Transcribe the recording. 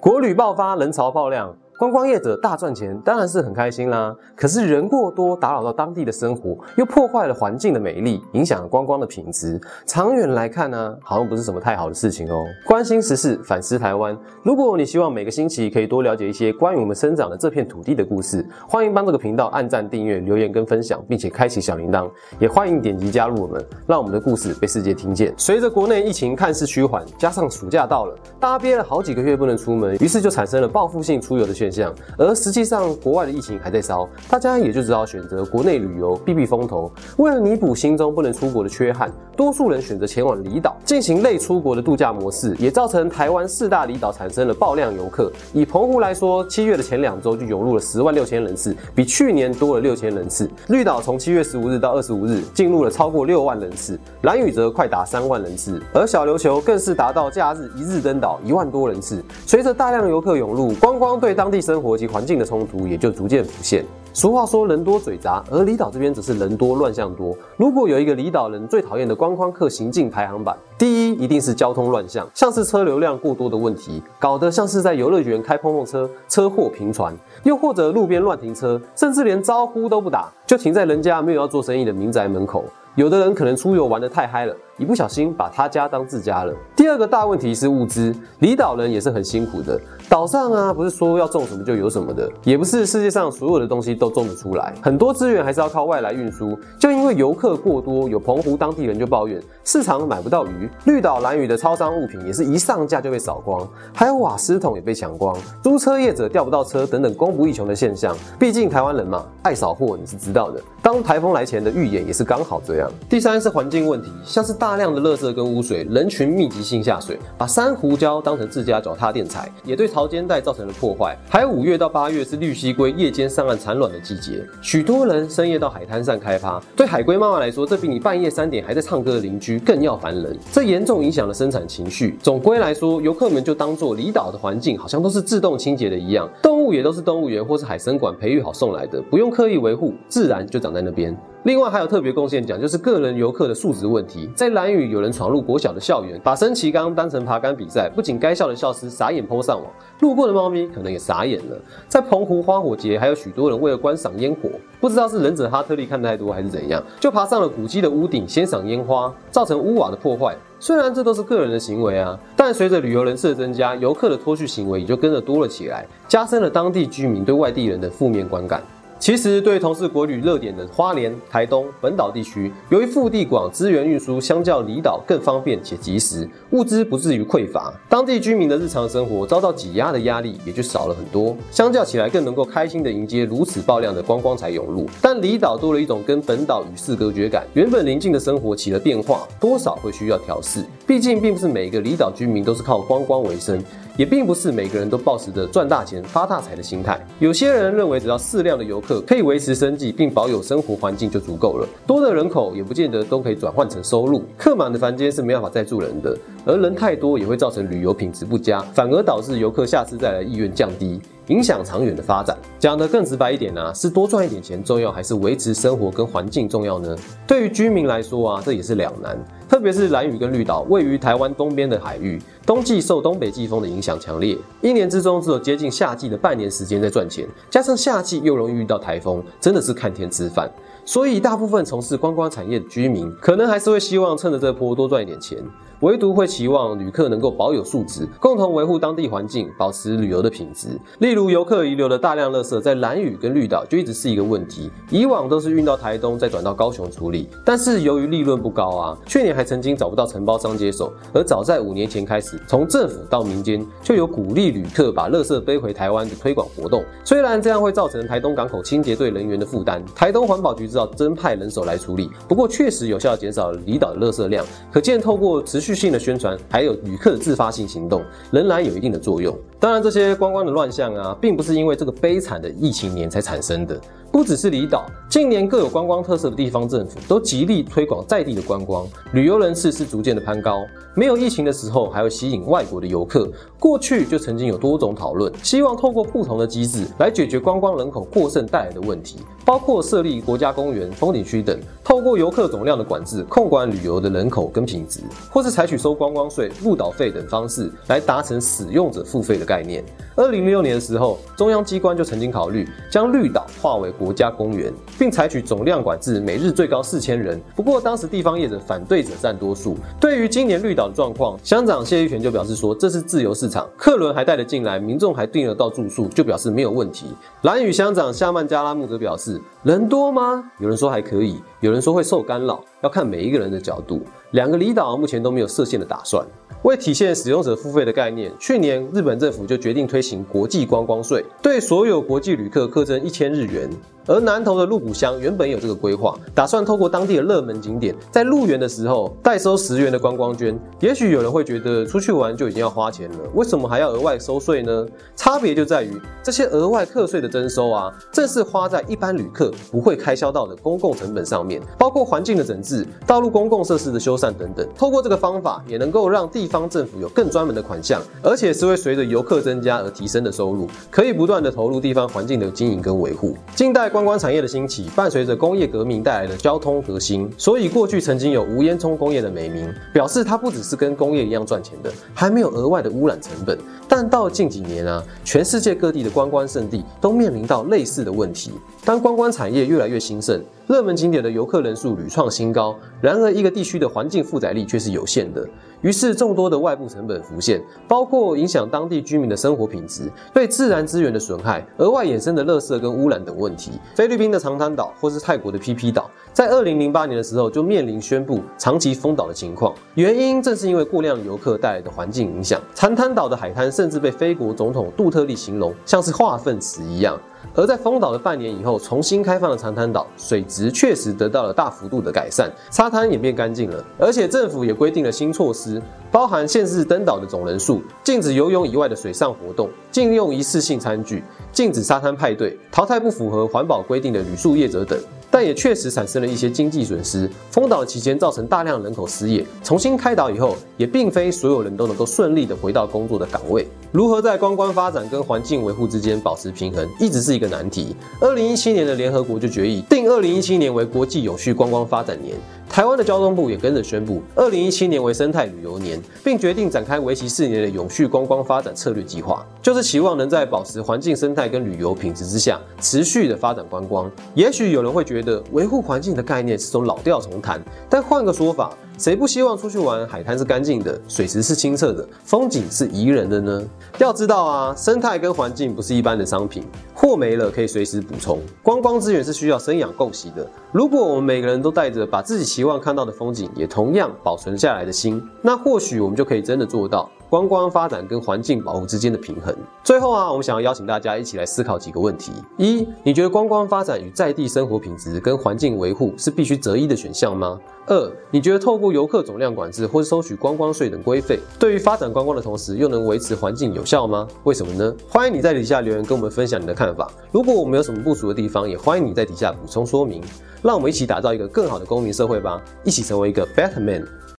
国旅爆发，人潮爆量。观光业者大赚钱，当然是很开心啦。可是人过多，打扰到当地的生活，又破坏了环境的美丽，影响了观光的品质。长远来看呢，好像不是什么太好的事情哦。关心时事，反思台湾。如果你希望每个星期可以多了解一些关于我们生长的这片土地的故事，欢迎帮这个频道按赞、订阅、留言跟分享，并且开启小铃铛。也欢迎点击加入我们，让我们的故事被世界听见。随着国内疫情看似趋缓，加上暑假到了，大家憋了好几个月不能出门，于是就产生了报复性出游的现象。而实际上，国外的疫情还在烧，大家也就只好选择国内旅游避避风头。为了弥补心中不能出国的缺憾，多数人选择前往离岛进行类出国的度假模式，也造成台湾四大离岛产生了爆量游客。以澎湖来说，七月的前两周就涌入了十万六千人次，比去年多了六千人次。绿岛从七月十五日到二十五日进入了超过六万人次，蓝屿则快达三万人次，而小琉球更是达到假日一日登岛一万多人次。随着大量游客涌入，观光对当地生活及环境的冲突也就逐渐浮现。俗话说人多嘴杂，而离岛这边则是人多乱象多。如果有一个离岛人最讨厌的观光客行径排行榜，第一一定是交通乱象，像是车流量过多的问题，搞得像是在游乐园开碰碰车，车祸频传；又或者路边乱停车，甚至连招呼都不打，就停在人家没有要做生意的民宅门口。有的人可能出游玩得太嗨了，一不小心把他家当自家了。第二个大问题是物资，离岛人也是很辛苦的。岛上啊，不是说要种什么就有什么的，也不是世界上所有的东西都种得出来，很多资源还是要靠外来运输。就因为游客过多，有澎湖当地人就抱怨市场买不到鱼，绿岛蓝屿的超商物品也是一上架就被扫光，还有瓦斯桶也被抢光，租车业者调不到车等等供不应求的现象。毕竟台湾人嘛，爱扫货你是知道的。当台风来前的预演也是刚好这样。第三是环境问题，像是大大量的垃圾跟污水，人群密集性下水，把珊瑚礁当成自家脚踏垫踩，也对潮间带造成了破坏。还有五月到八月是绿蜥龟夜间上岸产卵的季节，许多人深夜到海滩上开趴。对海龟妈妈来说，这比你半夜三点还在唱歌的邻居更要烦人。这严重影响了生产情绪。总归来说，游客们就当做离岛的环境好像都是自动清洁的一样，动物也都是动物园或是海参馆培育好送来的，不用刻意维护，自然就长在那边。另外还有特别贡献奖，就是个人游客的素质问题。在蓝屿有人闯入国小的校园，把升旗杆当成爬杆比赛，不仅该校的教师傻眼抛上网，路过的猫咪可能也傻眼了。在澎湖花火节，还有许多人为了观赏烟火，不知道是忍者哈特利看太多还是怎样，就爬上了古迹的屋顶欣赏烟花，造成屋瓦的破坏。虽然这都是个人的行为啊，但随着旅游人次的增加，游客的脱序行为也就跟着多了起来，加深了当地居民对外地人的负面观感。其实，对同是国旅热点的花莲、台东本岛地区，由于腹地广，资源运输相较离岛更方便且及时，物资不至于匮乏，当地居民的日常生活遭到挤压的压力也就少了很多。相较起来，更能够开心的迎接如此爆量的观光财涌入。但离岛多了一种跟本岛与世隔绝感，原本宁静的生活起了变化，多少会需要调试。毕竟，并不是每一个离岛居民都是靠观光为生。也并不是每个人都抱持着赚大钱、发大财的心态。有些人认为，只要适量的游客可以维持生计，并保有生活环境就足够了。多的人口也不见得都可以转换成收入。客满的房间是没办法再住人的，而人太多也会造成旅游品质不佳，反而导致游客下次再来意愿降低，影响长远的发展。讲得更直白一点呢，是多赚一点钱重要，还是维持生活跟环境重要呢？对于居民来说啊，这也是两难。特别是蓝屿跟绿岛，位于台湾东边的海域，冬季受东北季风的影响强烈，一年之中只有接近夏季的半年时间在赚钱，加上夏季又容易遇到台风，真的是看天吃饭。所以大部分从事观光产业的居民，可能还是会希望趁着这波多赚一点钱。唯独会期望旅客能够保有素质，共同维护当地环境，保持旅游的品质。例如，游客遗留的大量垃圾在蓝屿跟绿岛就一直是一个问题。以往都是运到台东再转到高雄处理，但是由于利润不高啊，去年还曾经找不到承包商接手。而早在五年前开始，从政府到民间就有鼓励旅客把垃圾背回台湾的推广活动。虽然这样会造成台东港口清洁队人员的负担，台东环保局知道增派人手来处理，不过确实有效减少离岛的垃圾量。可见透过持续。续性的宣传，还有旅客的自发性行动，仍然有一定的作用。当然，这些观光的乱象啊，并不是因为这个悲惨的疫情年才产生的。不只是离岛，近年各有观光特色的地方政府都极力推广在地的观光，旅游人次是逐渐的攀高。没有疫情的时候，还会吸引外国的游客。过去就曾经有多种讨论，希望透过不同的机制来解决观光人口过剩带来的问题，包括设立国家公园、风景区等，透过游客总量的管制，控管旅游的人口跟品质，或是采取收观光税、入岛费等方式来达成使用者付费的。概念。二零零六年的时候，中央机关就曾经考虑将绿岛划为国家公园，并采取总量管制，每日最高四千人。不过当时地方业者反对者占多数。对于今年绿岛的状况，乡长谢玉泉就表示说，这是自由市场，客轮还带得进来，民众还订得到住宿，就表示没有问题。蓝屿乡长夏曼加拉木则表示，人多吗？有人说还可以，有人说会受干扰，要看每一个人的角度。两个离岛目前都没有设限的打算。为体现使用者付费的概念，去年日本政府就决定推行国际观光税，对所有国际旅客课征一千日元。而南投的鹿谷乡原本有这个规划，打算透过当地的热门景点，在入园的时候代收十元的观光捐。也许有人会觉得出去玩就已经要花钱了，为什么还要额外收税呢？差别就在于这些额外课税的征收啊，正是花在一般旅客不会开销到的公共成本上面，包括环境的整治、道路公共设施的修缮等等。透过这个方法，也能够让地方政府有更专门的款项，而且是会随着游客增加而提升的收入，可以不断的投入地方环境的经营跟维护。近代观光产业的兴起，伴随着工业革命带来的交通革新，所以过去曾经有无烟囱工业的美名，表示它不只是跟工业一样赚钱的，还没有额外的污染成本。但到近几年啊，全世界各地的观光胜地都面临到类似的问题。当观光产业越来越兴盛，热门景点的游客人数屡创新高，然而一个地区的环境负载力却是有限的。于是，众多的外部成本浮现，包括影响当地居民的生活品质、对自然资源的损害、额外衍生的垃圾跟污染等问题。菲律宾的长滩岛或是泰国的 PP 岛，在二零零八年的时候就面临宣布长期封岛的情况，原因正是因为过量游客带来的环境影响。长滩岛的海滩甚至被菲国总统杜特利形容像是化粪池一样。而在封岛的半年以后，重新开放了长滩岛水质确实得到了大幅度的改善，沙滩也变干净了，而且政府也规定了新措施，包含限制登岛的总人数、禁止游泳以外的水上活动、禁用一次性餐具、禁止沙滩派对、淘汰不符合环保规定的旅宿业者等。但也确实产生了一些经济损失。封岛期间造成大量人口失业，重新开岛以后，也并非所有人都能够顺利的回到工作的岗位。如何在观光发展跟环境维护之间保持平衡，一直是一个难题。二零一七年的联合国就决议定二零一七年为国际永续观光发展年。台湾的交通部也跟着宣布，二零一七年为生态旅游年，并决定展开为期四年的永续观光发展策略计划，就是期望能在保持环境生态跟旅游品质之下，持续的发展观光。也许有人会觉得维护环境的概念是种老调重弹，但换个说法。谁不希望出去玩？海滩是干净的，水池是清澈的，风景是宜人的呢？要知道啊，生态跟环境不是一般的商品，货没了可以随时补充。观光资源是需要生养共息的。如果我们每个人都带着把自己期望看到的风景也同样保存下来的心，那或许我们就可以真的做到观光发展跟环境保护之间的平衡。最后啊，我们想要邀请大家一起来思考几个问题：一，你觉得观光发展与在地生活品质跟环境维护是必须择一的选项吗？二，你觉得透过游客总量管制或是收取观光税等规费，对于发展观光的同时又能维持环境有效吗？为什么呢？欢迎你在底下留言跟我们分享你的看法。如果我们有什么不足的地方，也欢迎你在底下补充说明。让我们一起打造一个更好的公民社会吧，一起成为一个 better man。